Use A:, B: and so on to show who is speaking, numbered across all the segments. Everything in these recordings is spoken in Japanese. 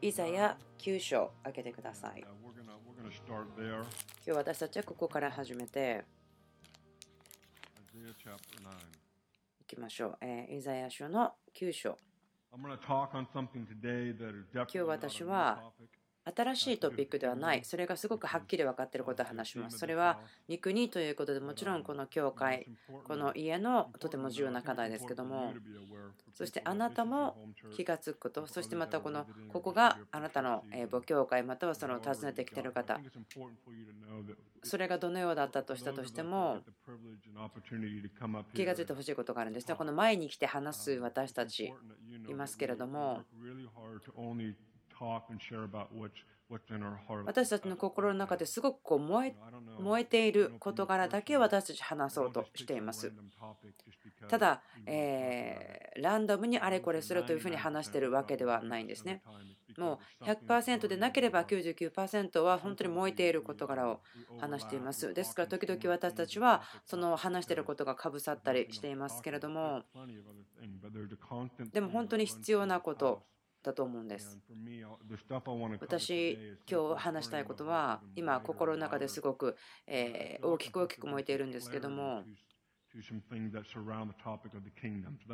A: イザヤ9章開けてください。今日私たちはここから始めていきましょう、えー、イザヤ書の9章。今日私は新しいトピックではない。それがすごくはっきり分かっていることを話します。それは御国ということでもちろんこの教会、この家のとても重要な課題ですけども、そしてあなたも気がつくこと、そしてまたこのここがあなたのえー母教会またはその訪ねてきている方、それがどのようだったとしたとしても、気がついてほしいことがあるんですね。この前に来て話す私たちいますけれども、私たちの心の中ですごくこう燃え燃えている事柄だけ私たち話そうとしています。ただ、えーランダムにあれこれするというふうに話しているわけではないんですね。もう100%でなければ99%は本当に燃えている事柄を話しています。ですから時々私たちはその話していることがかぶさったりしていますけれども、でも本当に必要なことだと思うんです。私、今日話したいことは、今、心の中ですごく、えー大きく大きく燃えているんですけども、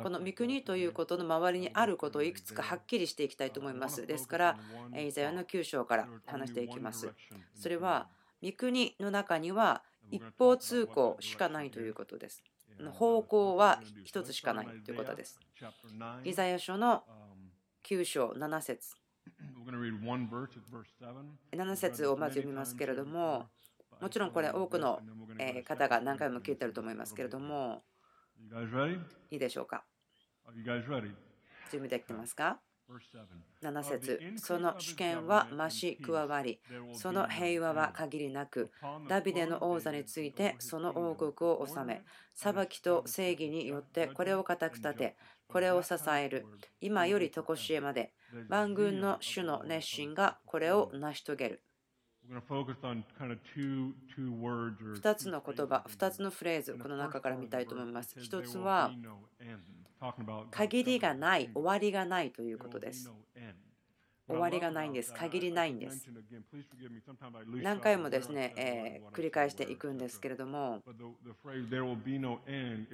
A: この御国ということの周りにあることをいくつかはっきりしていきたいと思います。ですから、えーイザヤの9章から話していきます。それは、御国の中には一方通行しかないということです。方向は一つしかないということです。イザヤ書の9章7節。7節をまず読みますけれども、もちろんこれ多くのえー方が何回も聞いてると思いますけれども?いいでしょうか?準備できてますか
B: ？Verse 7.
A: 7節。その主権は増し加わり、その平和は限りなく、ダビデの王座についてその王国を治め、裁きと正義によってこれを固く立て、これを支える、今よりとこしえまで、万軍の主の熱心がこれを成し遂げる。2つの言葉、2つのフレーズ、この中から見たいと思います。1つは、限りがない、終わりがないということです。終わりがないんです。限りないんです。何回もですね、えー繰り返していくんですけれども、
B: 終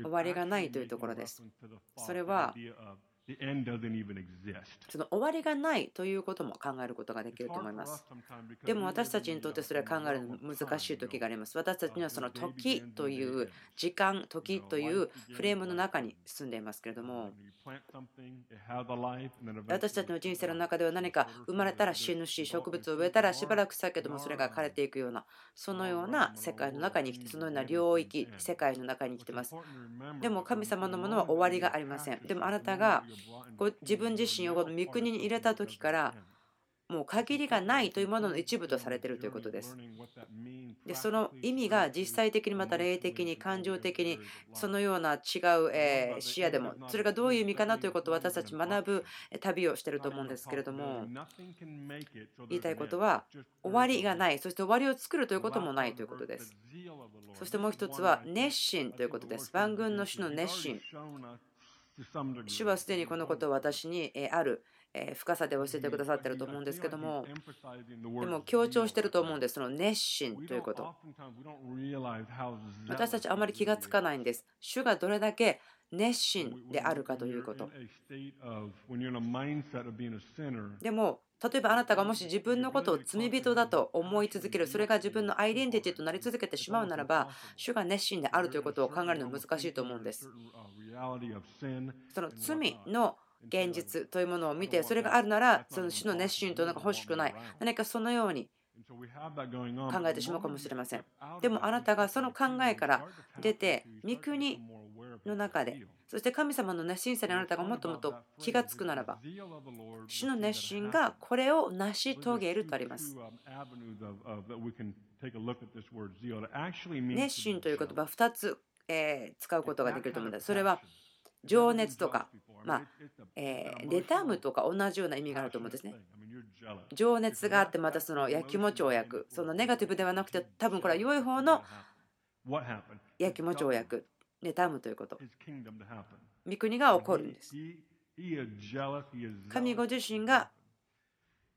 A: 終わりがないというところです。それはその終わりがないということも考えることができると思います。でも私たちにとってそれは考えるの難しい時があります。私たちにはその時という時間、時というフレームの中に住んでいますけれども、私たちの人生の中では何か生まれたら死ぬし、植物を植えたらしばらくしたけどもそれが枯れていくような、そのような世界の中に生きて、そのような領域、世界の中に生きてます。でも神様のものは終わりがありません。でもあなたがこう自分自身をこの御国に入れた時からもう限りがないというものの一部とされているということです。でその意味が実際的にまた霊的に感情的にそのような違うえ視野でもそれがどういう意味かなということを私たち学ぶ旅をしていると思うんですけれども言いたいことは終わりがないそして終わりを作るということもないということです。そしてもう一つは熱心ということです。万軍の主の熱心。主はすでにこのことを私にえーあるえー深さで教えてくださっていると思うんですけどもでも強調していると思うんです。その熱心ということ。私たちあまり気がつかないんです。主がどれだけ熱心であるかということ。でも例えばあなたがもし自分のことを罪人だと思い続けるそれが自分のアイデンティティとなり続けてしまうならば主が熱心であるということを考えるのは難しいと思うんです。その罪の現実というものを見てそれがあるならその主の熱心というのが欲しくない何かそのように考えてしまうかもしれません。でもあなたがその考えから出て御国の中で。そして神様の熱心さにあなたがもっともっと気がつくならば主の熱心がこれを成し遂げるとあります。熱心という言葉2つえー使うことができると思うんですそれは情熱とか、まあえー、妬むとか同じような意味があると思うんですね。情熱があってまたそのやきもちを焼く。そのネガティブではなくて多分これは良い方のやきもちを焼く妬むということ御国が起こるんです神ご自身が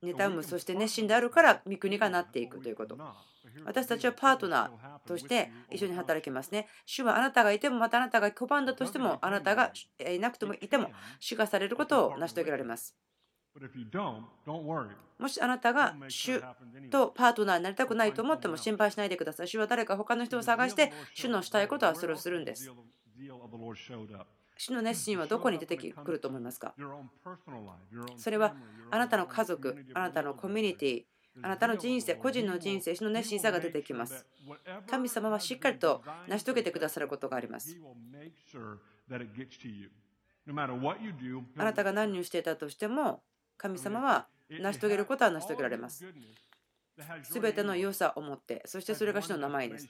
A: 妬むそして熱心であるから御国がなっていくということ私たちはパートナーとして一緒に働きますね主はあなたがいてもまたあなたが拒んだとしてもあなたがいなくてもいても主がされることを成し遂げられますもしあなたが主とパートナーになりたくないと思っても心配しないでください。主は誰か他の人を探して主のしたいことはそれをするんです。主の熱心はどこに出てくると思いますか？それはあなたの家族、あなたのコミュニティ、あなたの人生、個人の人生、主の熱心さが出てきます。神様はしっかりと成し遂げてくださることがあります。あなたが何をしていたとしても、神様は成し遂げることは成し遂げられます。すべての良さを持って、そしてそれが主の名前です。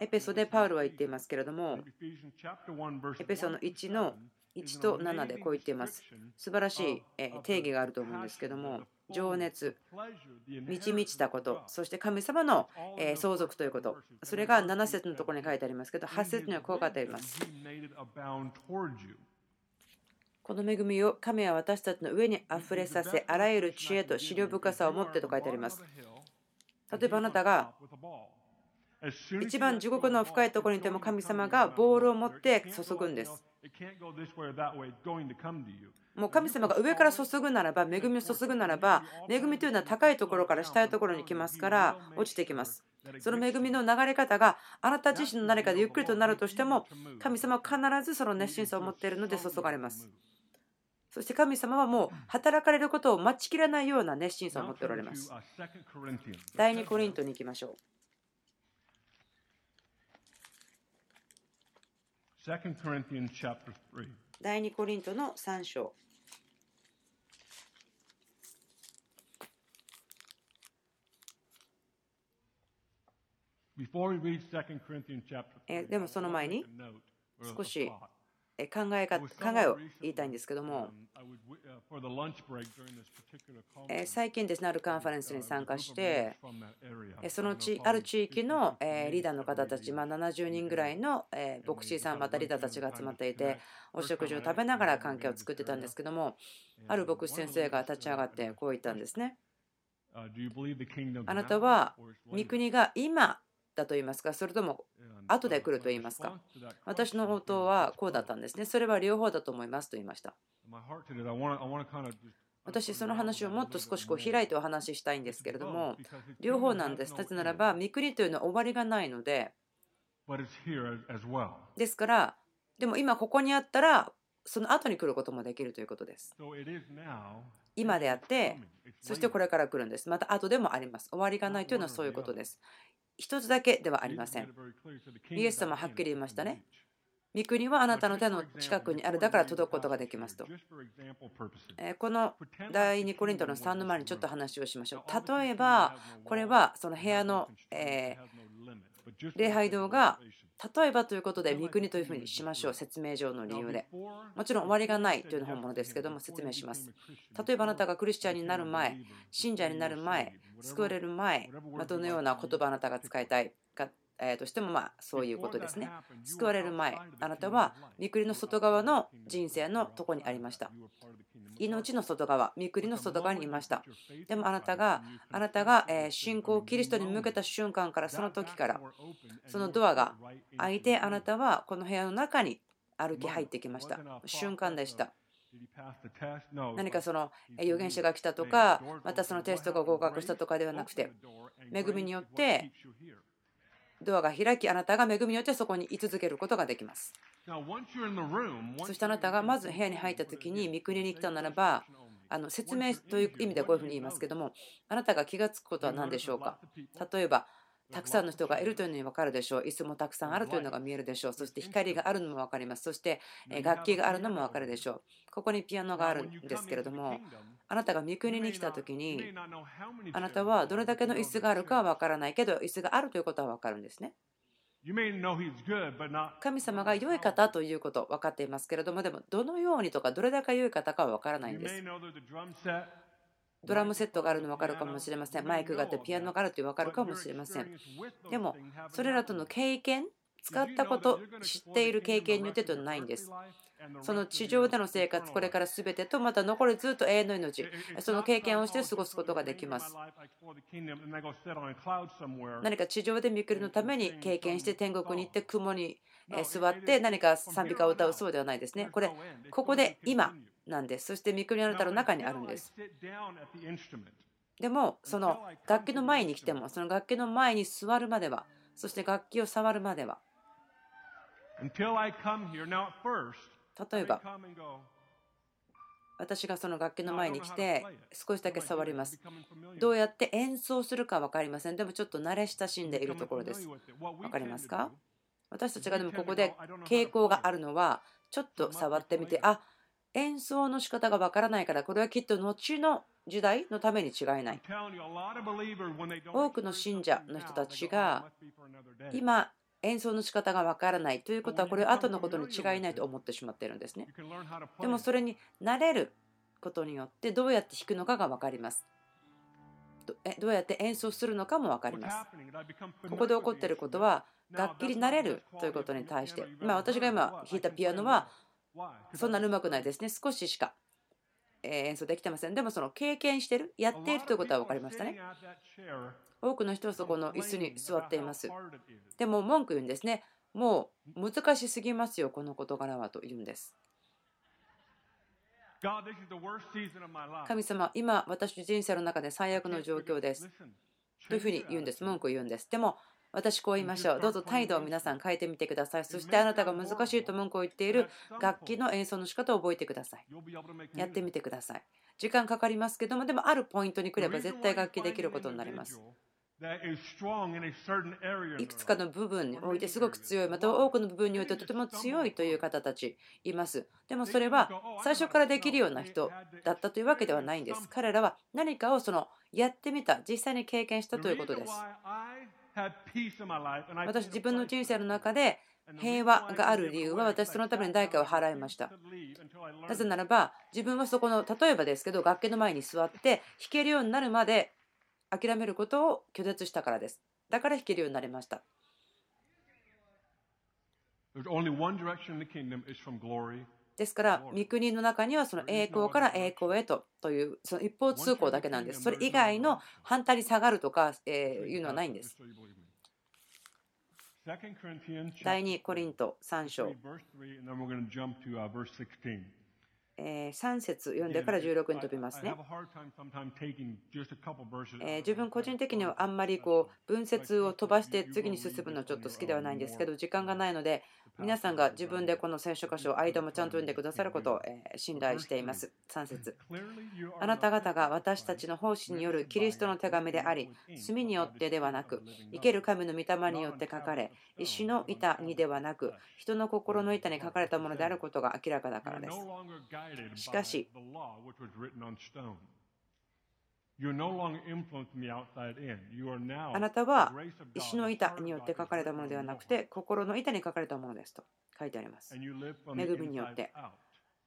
A: エペソでパウルは言っていますけれども、エペソの1の1と7でこう言っています。素晴らしい定義があると思うんですけども、情熱、満ち満ちたこと、そして神様の相続ということ、それが7節のところに書いてありますけど、8節にはこう書いてあります。この恵みを神は私たちの上にあふれさせ、あらゆる知恵と資料深さを持ってと書いてあります。例えばあなたが一番地獄の深いところにいても神様がボールを持って注ぐんです。もう神様が上から注ぐならば、恵みを注ぐならば、恵みというのは高いところから下いところに来ますから、落ちてきます。その恵みの流れ方があなた自身の何かでゆっくりとなるとしても、神様は必ずその熱心さを持っているので注がれます。そして神様はもう働かれることを待ちきれないような熱心さを持っておられます。第2コリントに行きましょう。第2コリントの3章。でもその前に少し考え考えを言いたいんですけども、最近ですね、あるカンファレンスに参加して、その地ある地域のリーダーの方たち、まあ、70人ぐらいの牧師さん、またリーダーたちが集まっていて、お食事を食べながら関係を作ってたんですけども、ある牧師先生が立ち上がってこう言ったんですね。あなたは御国が今だと言いますか、それとも後で来ると言いますか。私の応答はこうだったんですね。それは両方だと思いますと言いました。私、その話をもっと少しこう開いてお話ししたいんですけれども、両方なんです。なぜならば、御国というのは終わりがないので、ですから、でも今ここにあったら、その後に来ることもできるということです。今であって、そしてこれから来るんです。また後でもあります。終わりがないというのはそういうことです。一つだけではありません。イエス様はっきり言いましたね。御国はあなたの手の近くにあるだから届くことができますと。この第2コリントの3の前にちょっと話をしましょう。例えば、これはその部屋の礼拝堂が例えばということで、御国というふうにしましょう。説明上の理由で。もちろん終わりがないというの本物ですけども、説明します。例えばあなたがクリスチャンになる前、信者になる前、救われる前、まどのような言葉あなたが使いたいかえとしてもまあそういうことですね。救われる前、あなたは御国の外側の人生のとこにありました。命の外側、御国の外側にいました。でもあなたが、あなたが信仰をキリストに向けた瞬間から、その時から、そのドアが開いて、あなたはこの部屋の中に歩き入ってきました。瞬間でした。何かその預言者が来たとか、またそのテストが合格したとかではなくて、恵みによってドアが開き、あなたが恵みによってそこに居続けることができます。そしてあなたがまず部屋に入った時に御国に来たならば、あの説明という意味でこういうふうに言いますけども、あなたが気がつくことは何でしょうか？例えば、たくさんの人がいるというのに分かるでしょう。椅子もたくさんあるというのが見えるでしょう。そして光があるのも分かります。そして楽器があるのも分かるでしょう。ここにピアノがあるんですけれども、あなたが御国に来た時に、あなたはどれだけの椅子があるかは分からないけど、椅子があるということは分かるんですね。神様が良い方ということ分かっていますけれども、でもどのようにとかどれだけ良い方かは分からないんです。ドラムセットがあるの分かるかもしれません。マイクがあってピアノがあるって分かるかもしれません。でも、それらとの経験使ったこと知っている経験によってとないんです。その地上での生活これから全てとまた残りずっと永遠の命。その経験をして過ごすことができます。何か地上で見くりのために経験して天国に行って雲に座って何か賛美歌を歌うそうではないですね。これここで今なんです。そして見くりあなたの中にあるんです。でもその楽器の前に来てもその楽器の前に座るまではそして楽器を触るまでは。例えば私がその楽器の前に来て少しだけ触ります。どうやって演奏するか分かりません。でもちょっと慣れ親しんでいるところです。分かりますか？私たちがでもここで傾向があるのはちょっと触ってみてあ演奏の仕方が分からないからこれはきっと後の時代のために違いない。多くの信者の人たちが今演奏の仕方がわからないということはこれは後のことに違いないと思ってしまっているんですね。でもそれに慣れることによってどうやって弾くのかが分かります。どうやって演奏するのかも分かります。ここで起こっていることは楽器になれるということに対して。まあ私が今弾いたピアノはそんなにうまくないですね少ししか演奏できてませんでもその経験してるやっているということは分かりましたね多くの人はそこの椅子に座っています。でも文句言うんですね。もう難しすぎますよ、この事柄はと言うんです。神様、今私の人生の中で最悪の状況です。というふうに言うんです。文句を言うんです。でも私こう言いましょう。どうぞ態度を皆さん変えてみてください。そしてあなたが難しいと文句を言っている楽器の演奏の仕方を覚えてください。やってみてください。時間かかりますけども、でもあるポイントに来れば絶対楽器できることになります。いくつかの部分においてすごく強いまた多くの部分においてとても強いという方たちいますでもそれは最初からできるような人だったというわけではないんです彼らは何かをそのやってみた実際に経験したということです私自分の人生の中で平和がある理由は私そのために代価を払いましたなぜならば自分はそこの例えばですけど楽器の前に座って弾けるようになるまで諦めることを拒絶したからです。だから弾けるようになりました。ですから、御国の中にはその栄光から栄光へとというその一方通行だけなんです。それ以外の反対に下がるとか、えいうのはないんです。第2コリント3章。え3節読んでから16に飛びますね。え自分個人的にはあんまりこう文節を飛ばして次に進むのはちょっと好きではないんですけど時間がないので皆さんが自分でこの聖書箇所間もちゃんと読んでくださることを信頼しています。3節あなた方が私たちの奉仕によるキリストの手紙であり、墨によってではなく、生ける神の御霊によって書かれ、石の板にではなく、人の心の板に書かれたものであることが明らかだからです。しかし、あなたは石の板によって書かれたものではなくて心の板に書かれたものですと書いてあります。恵みによって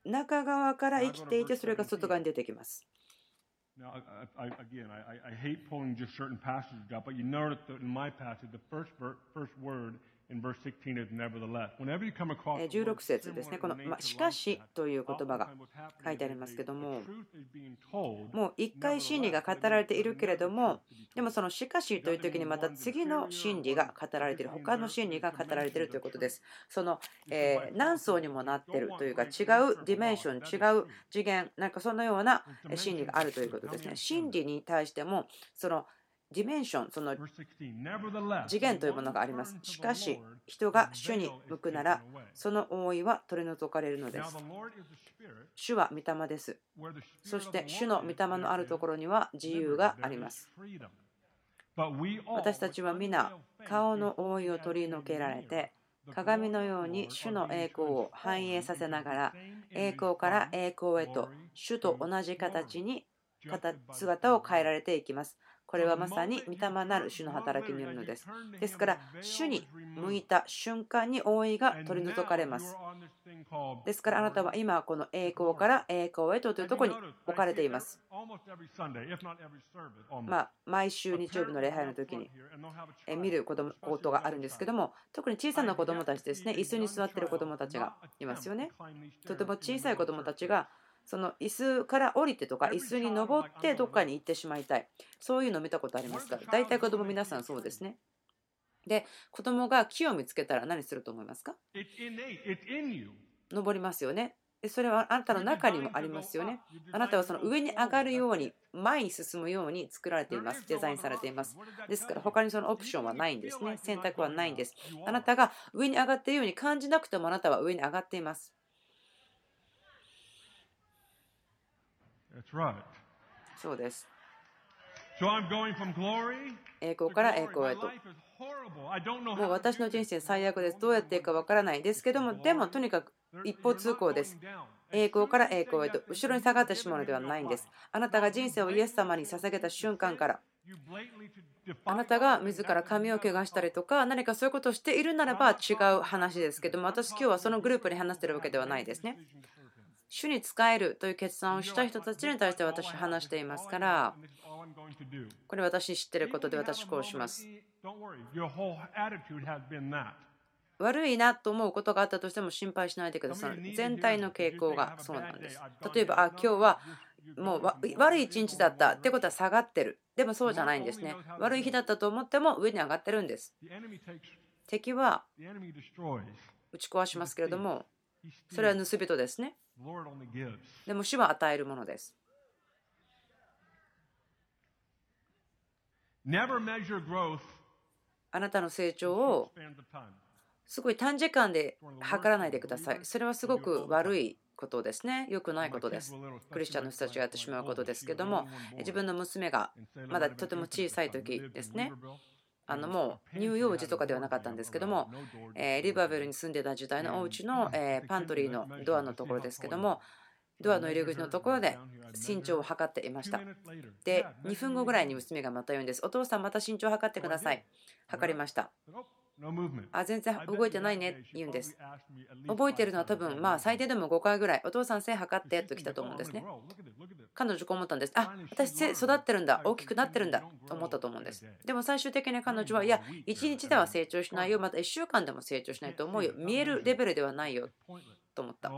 A: 中側から生きていてそれが外側に出てきます。Now, I, I, again, I, I hate pulling just certain passages out, but you notice that in my passage, the first, first word 16節ですね、この、ましかしという言葉が書いてありますけども、もう一回真理が語られているけれども、でもそのしかしという時にまた次の真理が語られている、他の真理が語られているということです。その、えー、何層にもなっているというか、違うディメンション、違う次元、なんかそのような真理があるということですね。真理に対しても、そのディメンション、その次元というものがあります。しかし、人が主に向くなら、その覆いは取り除かれるのです。主は御霊です。そして、主の御霊のあるところには自由があります。私たちは皆、顔の覆いを取り除けられて、鏡のように主の栄光を反映させながら、栄光から栄光へと、主と同じ形に姿を変えられていきます。これはまさに御霊なる主の働きによるのです。ですから、主に向いた瞬間に覆いが取り除かれます。ですから、あなたは今、この栄光から栄光へとというところに置かれています。まあ、毎週日曜日の礼拝の時に見ることがあるんですけども、特に小さな子供たちですね、椅子に座っている子供たちがいますよね。とても小さい子供たちがその椅子から降りてとか椅子に登ってどっかに行ってしまいたいそういうの見たことありますか？大体子供皆さんそうですねで子供が木を見つけたら何すると思いますか？登りますよねそれはあなたの中にもありますよね。あなたはその上に上がるように、前に進むように作られています。デザインされています。ですから他にそのオプションはないんですね。選択はないんです。あなたが上に上がっているように感じなくてもあなたは上に上がっています。そうです。栄光から栄光へと。もう私の人生最悪です。どうやっていいかわからないですけども、でもとにかく一方通行です。栄光から栄光へと後ろに下がってしまうのではないんです。あなたが人生をイエス様に捧げた瞬間から、あなたが自ら髪を怪我したりとか何かそういうことをしているならば違う話ですけども私今日はそのグループに話してるわけではないですね。主に仕えるという決断をした人たちに対して私話していますから、これ私知ってることで私こうします。悪いなと思うことがあったとしても心配しないでください。全体の傾向がそうなんです。例えば、あ今日はもう悪い一日だったってことは下がってる。でもそうじゃないんですね。悪い日だったと思っても上に上がってるんです。敵は打ち壊しますけれども、それは盗人ですね。でも主は与えるものです。あなたの成長をすごい短時間で測らないでください。それはすごく悪いことですね。良くないことです。クリスチャンの人たちがやってしまうことですけども、自分の娘がまだとても小さい時ですね。あのもう乳幼児とかではなかったんですけども、えリバーベルに住んでた時代のお家のえパントリーのドアのところですけども、ドアの入り口のところで身長を測っていました。で、2分後ぐらいに娘がまた言うんです。お父さん、また身長を測ってください。測りました。あ全然動いてないねって言うんです。覚えてるのは多分まあ最低でも5回ぐらい、お父さん背測ってと来たと思うんですね。彼女こう思ったんです。あ私背育ってるんだ、大きくなってるんだと思ったと思うんです。でも最終的に彼女は、いや、1日では成長しないよ、また1週間でも成長しないと思うよ、見えるレベルではないよと思った。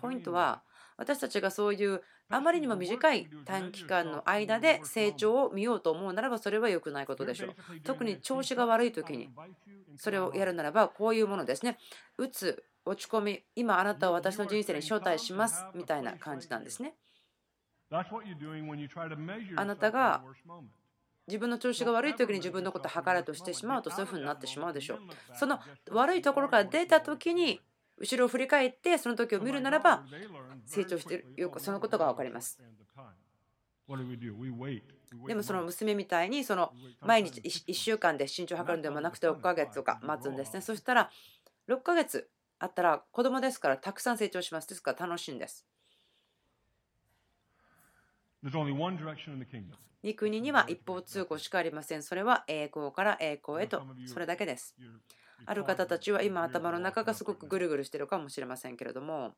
A: ポイントは、私たちがそういうあまりにも短い短期間の間で成長を見ようと思うならばそれは良くないことでしょう。特に調子が悪い時にそれをやるならばこういうものですね。うつ、落ち込み、今あなたを私の人生に招待しますみたいな感じなんですね。あなたが自分の調子が悪い時に自分のことを測るとしてしまうとそういうふうになってしまうでしょう。その悪いところから出た時に後ろを振り返ってその時を見るならば成長しているそのことが分かります。でもその娘みたいにその毎日1週間で身長を測るんでもなくて6ヶ月とか待つんですね。そしたら6ヶ月あったら子供ですからたくさん成長します。ですから楽しいんです。御国には一方通行しかありません。それは栄光から栄光へと、それだけです。ある方たちは今頭の中がすごくぐるぐるしてるかもしれませんけれども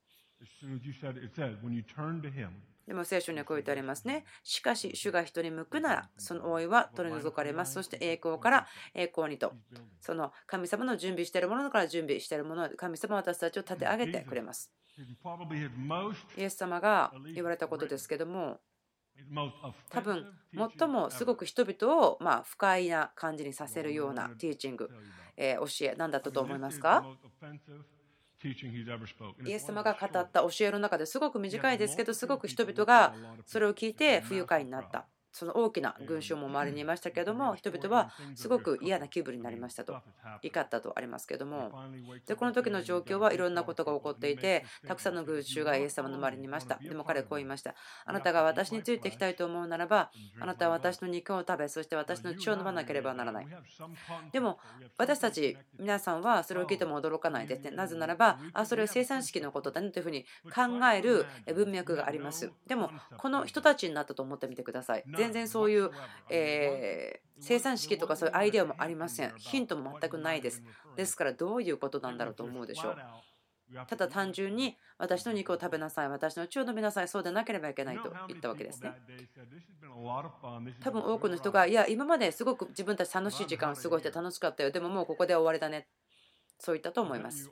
A: でも聖書にはこう言ってありますね。しかし、主が人に向くなら、その覆いは取り除かれます。そして栄光から栄光にと、その神様の準備しているものから準備しているもの、神様は私たちを立て上げてくれます。イエス様が言われたことですけども、多分最もすごく人々をま不快な感じにさせるようなティーチング、え教え何だったと思いますか？イエス様が語った教えの中ですごく短いですけどすごく人々がそれを聞いて不愉快になったその大きな群衆も周りにいましたけれども人々はすごく嫌な気分になりましたと怒ったとありますけれども。でこの時の状況はいろんなことが起こっていてたくさんの群衆がイエス様の周りにいました。でも彼はこう言いました。あなたが私についていきたいと思うならばあなたは私の肉を食べそして私の血を飲まなければならない。でも私たち皆さんはそれを聞いても驚かないですね。なぜならばあそれは生産式のことだねというふうに考える文脈があります。でもこの人たちになったと思ってみてください全然そういう、えー、生産式とかそういうアイデアもありません。ヒントも全くないです。ですからどういうことなんだろうと思うでしょう。ただ単純に私の肉を食べなさい、私の血を飲みなさい、そうでなければいけないと言ったわけですね。多分多くの人が、いや、今まですごく自分たち楽しい時間を過ごして楽しかったよ、でももうここで終わりだね。そう言ったと思います。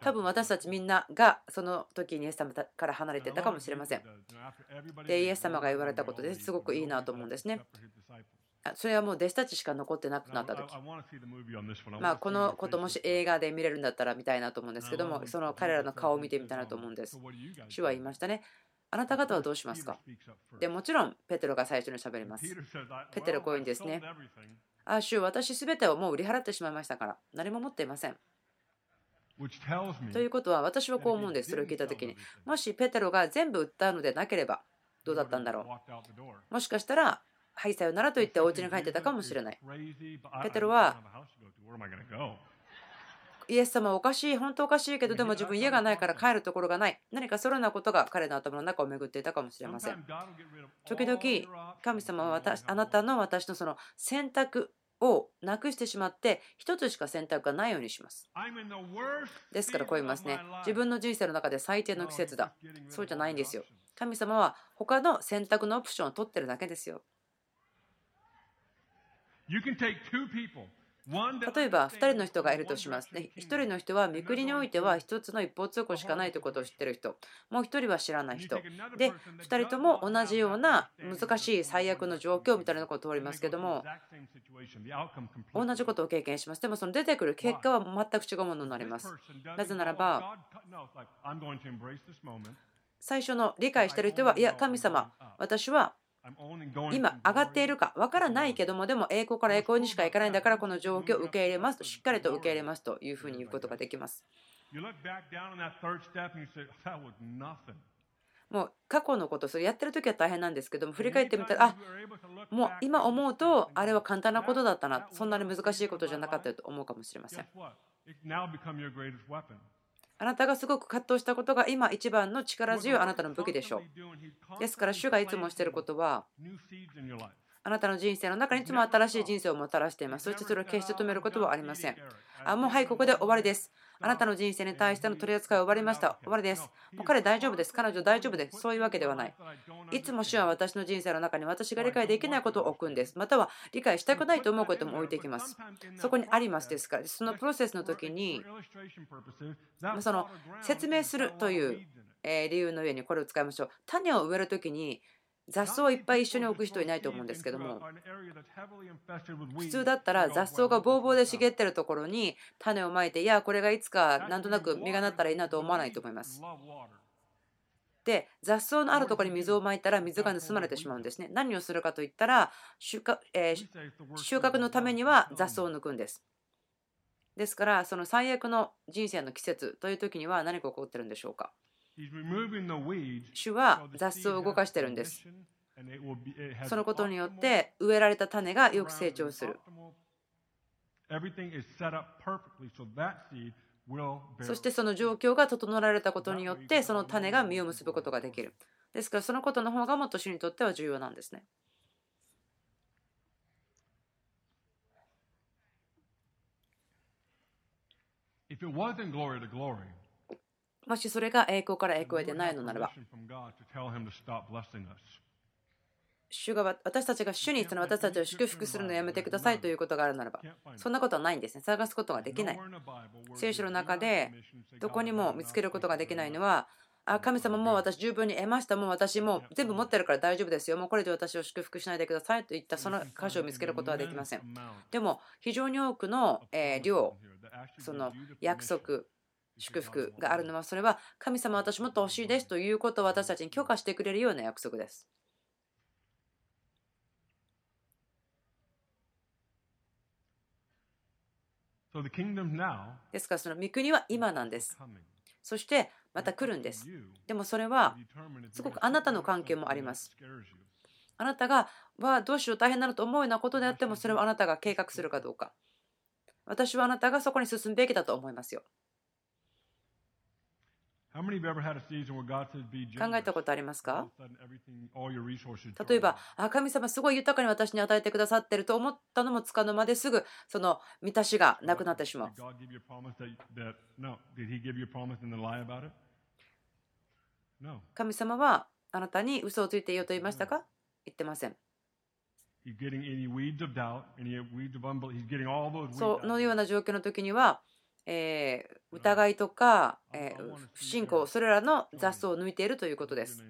A: 多分私たちみんながその時にイエス様から離れていたかもしれません。で、イエス様が言われたことですごくいいなと思うんですね。それはもう弟子たちしか残ってなくなった時。まあこのこともし映画で見れるんだったら見たいなと思うんですけどもその彼らの顔を見てみたいなと思うんです。主は言いましたね。あなた方はどうしますか？でもちろんペテロが最初に喋ります。ペテロこういうんですねあ主私すべてをもう売り払ってしまいましたから何も持っていません。ということは私はこう思うんですそれを聞いた時に。もしペテロが全部売ったのでなければどうだったんだろう。もしかしたらはい、さよならと言ってお家に帰ってたかもしれない。ペテロは、イエス様おかしい、本当おかしいけど、でも自分家がないから帰るところがない。何かそのようなことが彼の頭の中を巡っていたかもしれません。時々、神様は私あなたの私のその選択をなくしてしまって一つしか選択がないようにします。ですからこう言いますね。自分の人生の中で最低の季節だ。そうじゃないんですよ。神様は他の選択のオプションを取ってるだけですよ。例えば2人の人がいるとしますね。1人の人は見くりにおいては1つの一方通行しかないということを知ってる人。もう1人は知らない人。で、2人とも同じような難しい最悪の状況みたいなことを通りますけども、同じことを経験します。でもその出てくる結果は全く違うものになります。なぜならば、最初の理解してる人は、いや、神様、私は今上がっているかわからないけどもでも栄光から栄光にしか行かないんだからこの状況を受け入れますとしっかりと受け入れますというふうに言うことができます。もう過去のことそれやってる時は大変なんですけども振り返ってみたらあもう今思うとあれは簡単なことだったなそんなに難しいことじゃなかったと思うかもしれませんあなたがすごく葛藤したことが今一番の力強いあなたの武器でしょう。ですから主がいつもしていることはあなたの人生の中にいつも新しい人生をもたらしています。そしてそれを決して止めることはありません。あもうはい、ここで終わりです。あなたの人生に対しての取り扱いは終わりました。終わりです。もう彼大丈夫です。彼女大丈夫です。そういうわけではない。いつも主は私の人生の中に私が理解できないことを置くんです。または理解したくないと思うことも置いていきます。そこにありますですから、そのプロセスの時に、その説明するという理由の上にこれを使いましょう。種を植える時に雑草をいっぱい一緒に置く人いないと思うんですけども普通だったら雑草がぼうぼうで茂ってるところに種をまいていやこれがいつかなんとなく実がなったらいいなと思わないと思いますで雑草のあるところに水をまいたら水が盗まれてしまうんですね何をするかといったら収穫,、えー、収穫のためには雑草を抜くんですですからその最悪の人生の季節という時には何が起こってるんでしょうか主は雑草を動かしてるんです。そのことによって植えられた種がよく成長する。そしてその状況が整えられたことによってその種が実を結ぶことができる。ですからそのことの方がもっと主にとっては重要なんですね。If it wasn't glory to glory, もしそれが栄光から栄光へでないのならば、主が私たちが主にその私たちを祝福するのをやめてくださいということがあるならば、そんなことはないんですね。探すことができない。聖書の中でどこにも見つけることができないのは、あ神様も私十分に得ました、もう私も全部持ってるから大丈夫ですよ、もうこれで私を祝福しないでくださいといったその箇所を見つけることはできません。でも非常に多くの量、その約束、祝福があるのはそれは神様私もっと欲しいですということを私たちに許可してくれるような約束です。ですからその御国は今なんです。そしてまた来るんです。でもそれはすごくあなたの関係もあります。あなたがはどうしよう大変なのと思うようなことであってもそれはあなたが計画するかどうか。私はあなたがそこに進むべきだと思いますよ。考えたことありますか？例えば、あ神様すごい豊かに私に与えてくださってると思ったのもつかの間ですぐその満たしがなくなってしまう。神様はあなたに嘘をついていようと言いましたか？言ってません。そのような状況の時には、えー、疑いとか、えー、不信仰、それらの雑草を抜いているということです。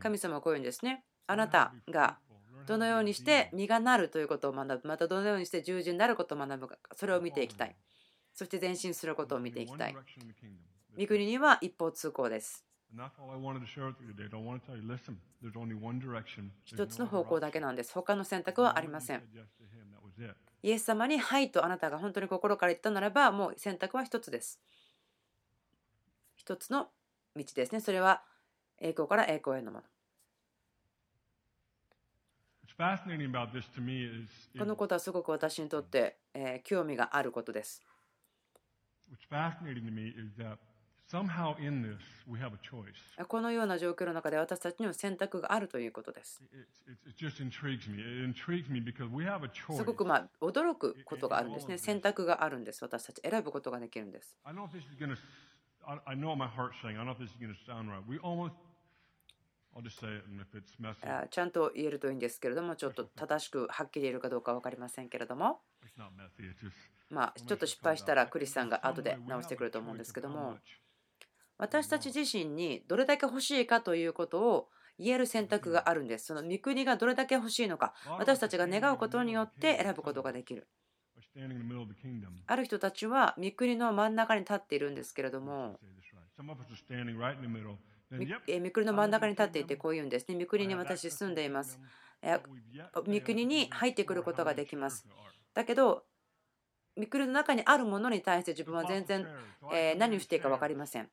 A: 神様はこういうんですね。あなたがどのようにして実がなるということを学ぶ、またどのようにして従順になることを学ぶか、それを見ていきたい。そして前進することを見ていきたい。御国には一方通行です。一つの方向だけなんです。他の選択はありません。イエス様に「はい」とあなたが本当に心から言ったならばもう選択は一つです。一つの道ですね。それは栄光から栄光へのもの。このことはすごく私にとって、え興味があることです。このような状況の中で私たちには選択があるということです。すごくまあ驚くことがあるんですね。選択があるんです。私たち選ぶことができるんです。ちゃんと言えるといいんですけれども、ちょっと正しくはっきり言えるかどうか分かりませんけれども、まあ、ちょっと失敗したらクリスさんが後で直してくると思うんですけども、私たち自身にどれだけ欲しいかということを言える選択があるんです。その御国がどれだけ欲しいのか、私たちが願うことによって選ぶことができる。ある人たちは御国の真ん中に立っているんですけれども、御国の真ん中に立っていてこう言うんですね。御国に私住んでいます。御国に入ってくることができます。だけど、御国の中にあるものに対して自分は全然何をしていいか分かりません。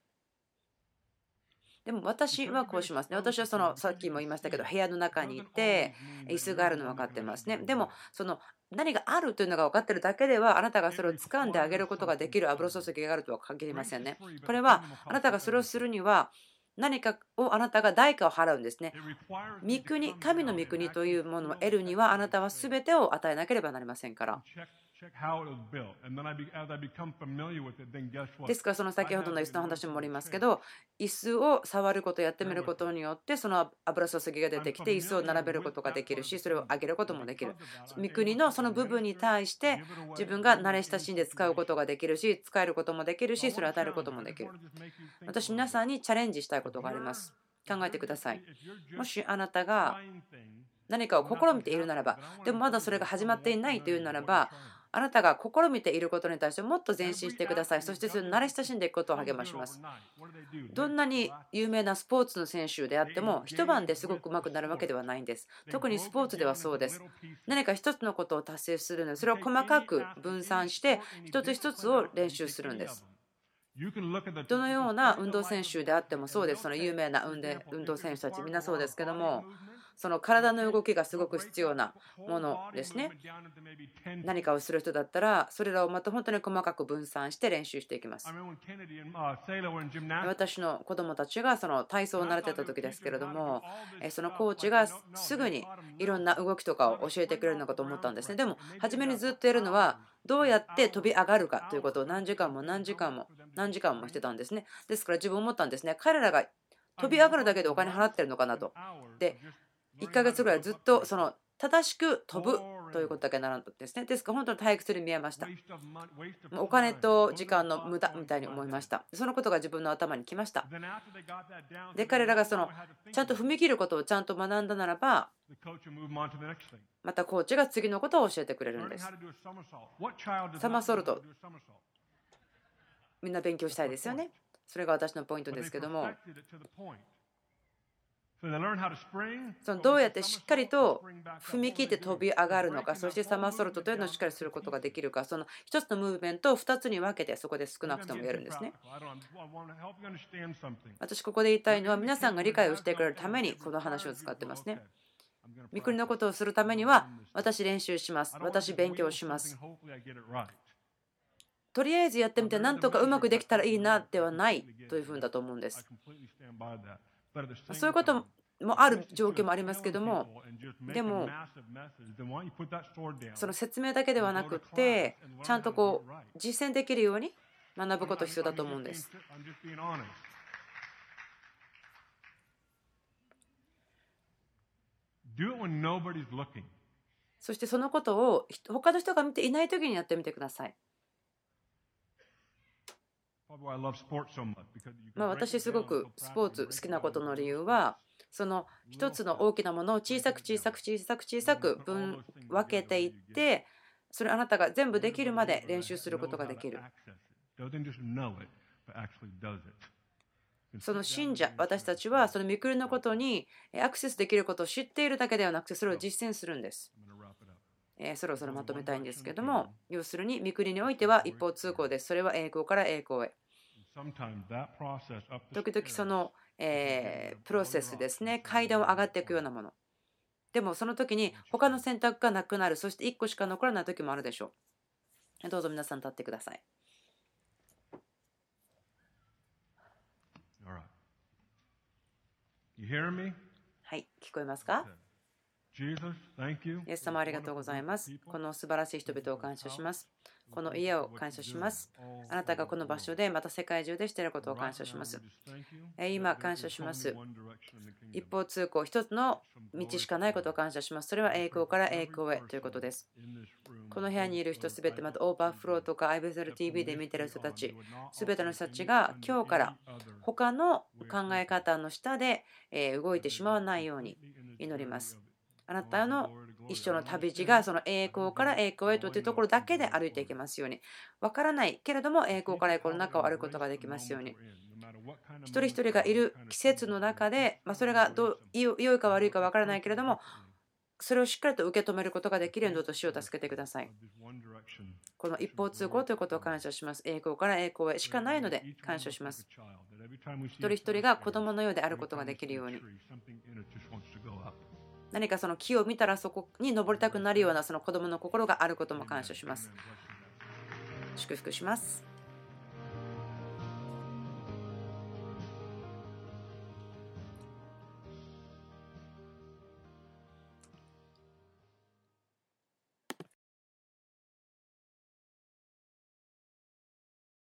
A: でも私はこうしますね。私はそのさっきも言いましたけど部屋の中にいて椅子があるの分かってますね。でもその何があるというのが分かってるだけではあなたがそれを掴んであげることができる油注ぎがあるとは限りませんね。これはあなたがそれをするには何かをあなたが代価を払うんですね。御国、神の御国というものを得るにはあなたは全てを与えなければなりませんから。ですか？らその先ほどの椅子の話もありますけど椅子を触ることやってみることによってその油注ぎが出てきて椅子を並べることができるしそれを上げることもできる。御国のその部分に対して自分が慣れ親しんで使うことができるし使えることもできるしそれを与えることもできる。私皆さんにチャレンジしたいことがあります。考えてください。もしあなたが何かを試みているならばでもまだそれが始まっていないというならばあなたが試みていることに対してもっと前進してください。そしてそれ慣れ親しんでいくことを励まします。どんなに有名なスポーツの選手であっても、一晩ですごく上手くなるわけではないんです。特にスポーツではそうです。何か一つのことを達成するので、それを細かく分散して、一つ一つを練習するんです。どのような運動選手であってもそうです。その有名な運動選手たち、みんなそうですけども、その体の動きがすごく必要なものですね。何かをする人だったら、それらをまた本当に細かく分散して練習していきます。私の子供たちがその体操を習ってた時ですけれども、そのコーチがすぐにいろんな動きとかを教えてくれるのかと思ったんですね。でも、初めにずっとやるのは、どうやって飛び上がるかということを何時間も何時間も何時間もしてたんですね。ですから自分思ったんですね。彼らが飛び上がるだけでお金払ってるのかなと。で1ヶ月ぐらいずっとその正しく飛ぶということだけならんとですね。ですから本当に退屈に見えました。お金と時間の無駄みたいに思いました。そのことが自分の頭にきました。で、彼らがそのちゃんと踏み切ることをちゃんと学んだならば、またコーチが次のことを教えてくれるんです。サマソルト。みんな勉強したいですよね。それが私のポイントですけども。そのどうやってしっかりと踏み切って飛び上がるのか、そしてサマーソルトというのをしっかりすることができるか、その1つのムーブメントを2つに分けてそこで少なくともやるんですね。私ここで言いたいのは皆さんが理解をしてくれるためにこの話を使ってますね。みくりのことをするためには私練習します。私勉強します。とりあえずやってみてなんとかうまくできたらいいなではないというふうだと思うんです。そういうこともある状況もありますけどもでもその説明だけではなくてちゃんとこう実践できるように学ぶこと必要だと思うんです。そしてそのことを他の人が見ていない時にやってみてください。まあ私すごくスポーツ好きなことの理由はその一つの大きなものを小さく小さく小さく小さく分分けていってそれあなたが全部できるまで練習することができる。その信者、私たちはその御国のことにアクセスできることを知っているだけではなくて、それを実践するんです。えそろそろまとめたいんですけども、要するに御国においては一方通行です。それは栄光から栄光へ。時々その、えプロセスですね、階段を上がっていくようなもの。でもその時に他の選択がなくなる、そして1個しか残らない時もあるでしょう。どうぞ皆さん立ってください。はい、聞こえますか？イエス様ありがとうございます。この素晴らしい人々を感謝します。この家を感謝します。あなたがこの場所でまた世界中でしていることを感謝します。今、感謝します。一方通行、一つの道しかないことを感謝します。それは栄光から栄光へということです。この部屋にいる人すべて、またオーバーフローとか i b ゼル TV で見ている人たち、すべての人たちが今日から他の考え方の下で動いてしまわないように祈ります。あなたの一緒の旅路がその栄光から栄光へというところだけで歩いていけますように。わからないけれども栄光から栄光の中を歩くことができますように。一人一人がいる季節の中で、まあ、それがどう良いか悪いかわからないけれども、それをしっかりと受け止めることができるようにどうぞ死を助けてください。この一方通行ということを感謝します。栄光から栄光へしかないので感謝します。一人一人が子供のようであることができるように。何かその木を見たらそこに登りたくなるようなその子供の心があることも感謝します。祝福します。